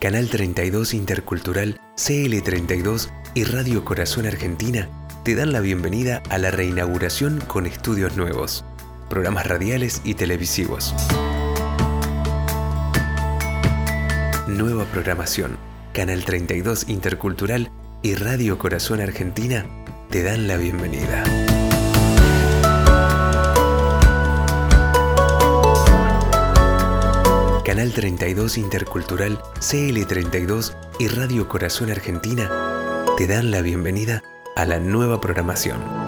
Canal 32 Intercultural, CL32 y Radio Corazón Argentina te dan la bienvenida a la reinauguración con estudios nuevos, programas radiales y televisivos. Nueva programación. Canal 32 Intercultural y Radio Corazón Argentina te dan la bienvenida. Canal 32 Intercultural, CL32 y Radio Corazón Argentina te dan la bienvenida a la nueva programación.